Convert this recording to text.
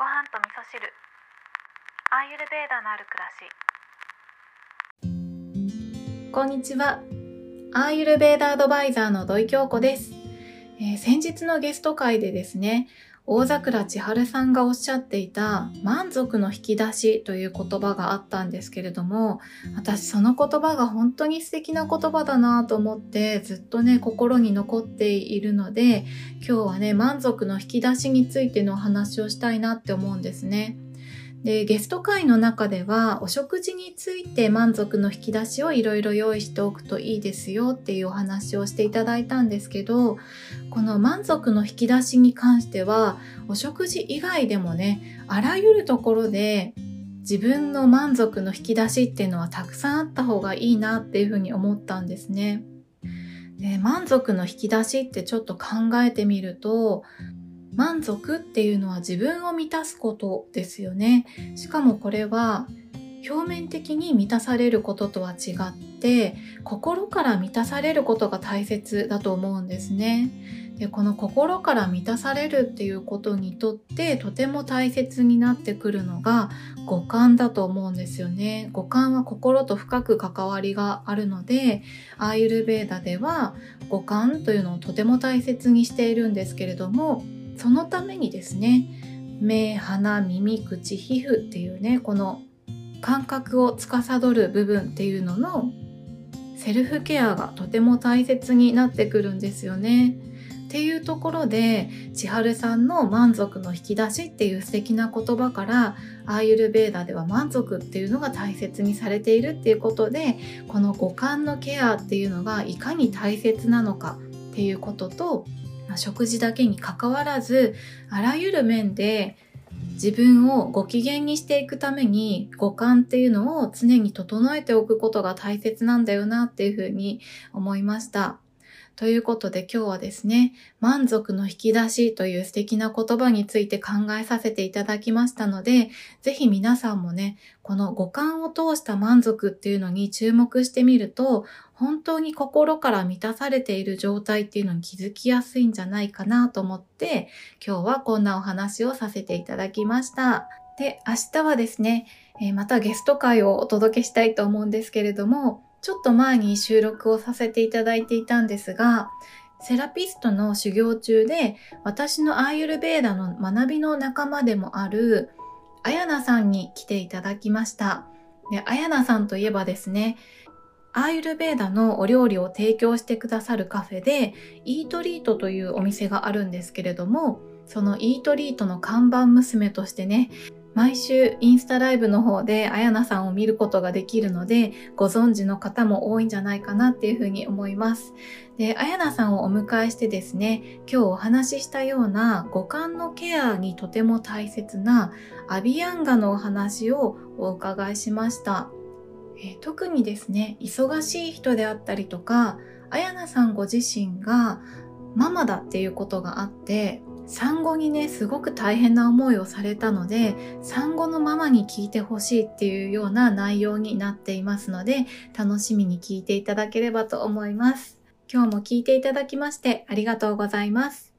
ご飯と味噌汁。アーユルベーダのある暮らし。こんにちは。アーユルベーダアドバイザーの土井京子です、えー先日のゲスト会でですね、大桜千春さんがおっしゃっていた満足の引き出しという言葉があったんですけれども、私その言葉が本当に素敵な言葉だなと思ってずっとね、心に残っているので、今日はね、満足の引き出しについてのお話をしたいなって思うんですね。で、ゲスト会の中では、お食事について満足の引き出しをいろいろ用意しておくといいですよっていうお話をしていただいたんですけど、この満足の引き出しに関しては、お食事以外でもね、あらゆるところで自分の満足の引き出しっていうのはたくさんあった方がいいなっていうふうに思ったんですね。で満足の引き出しってちょっと考えてみると、満足っていうのは自分を満たすことですよね。しかもこれは表面的に満たされることとは違って心から満たされることが大切だと思うんですね。でこの心から満たされるっていうことにとってとても大切になってくるのが五感だと思うんですよね。五感は心と深く関わりがあるのでアーユルベーダでは五感というのをとても大切にしているんですけれどもそのためにですね目鼻耳口皮膚っていうねこの感覚を司る部分っていうののセルフケアがとても大切になってくるんですよね。っていうところで千春さんの満足の引き出しっていう素敵な言葉からアーユルベーダでは満足っていうのが大切にされているっていうことでこの五感のケアっていうのがいかに大切なのかっていうこととまあ食事だけにかかわらずあらゆる面で自分をご機嫌にしていくために五感っていうのを常に整えておくことが大切なんだよなっていうふうに思いました。ということで今日はですね、満足の引き出しという素敵な言葉について考えさせていただきましたので、ぜひ皆さんもね、この五感を通した満足っていうのに注目してみると、本当に心から満たされている状態っていうのに気づきやすいんじゃないかなと思って、今日はこんなお話をさせていただきました。で、明日はですね、またゲスト会をお届けしたいと思うんですけれども、ちょっと前に収録をさせていただいていたんですが、セラピストの修行中で、私のアーユルベーダの学びの仲間でもある、あやなさんに来ていただきました。で、あやなさんといえばですね、アーユルベーダのお料理を提供してくださるカフェで、イートリートというお店があるんですけれども、そのイートリートの看板娘としてね、毎週インスタライブの方であやなさんを見ることができるので、ご存知の方も多いんじゃないかなっていうふうに思います。で、あやなさんをお迎えしてですね、今日お話ししたような五感のケアにとても大切なアビアンガのお話をお伺いしました。え特にですね、忙しい人であったりとか、あやなさんご自身がママだっていうことがあって、産後にね、すごく大変な思いをされたので、産後のママに聞いてほしいっていうような内容になっていますので、楽しみに聞いていただければと思います。今日も聞いていただきましてありがとうございます。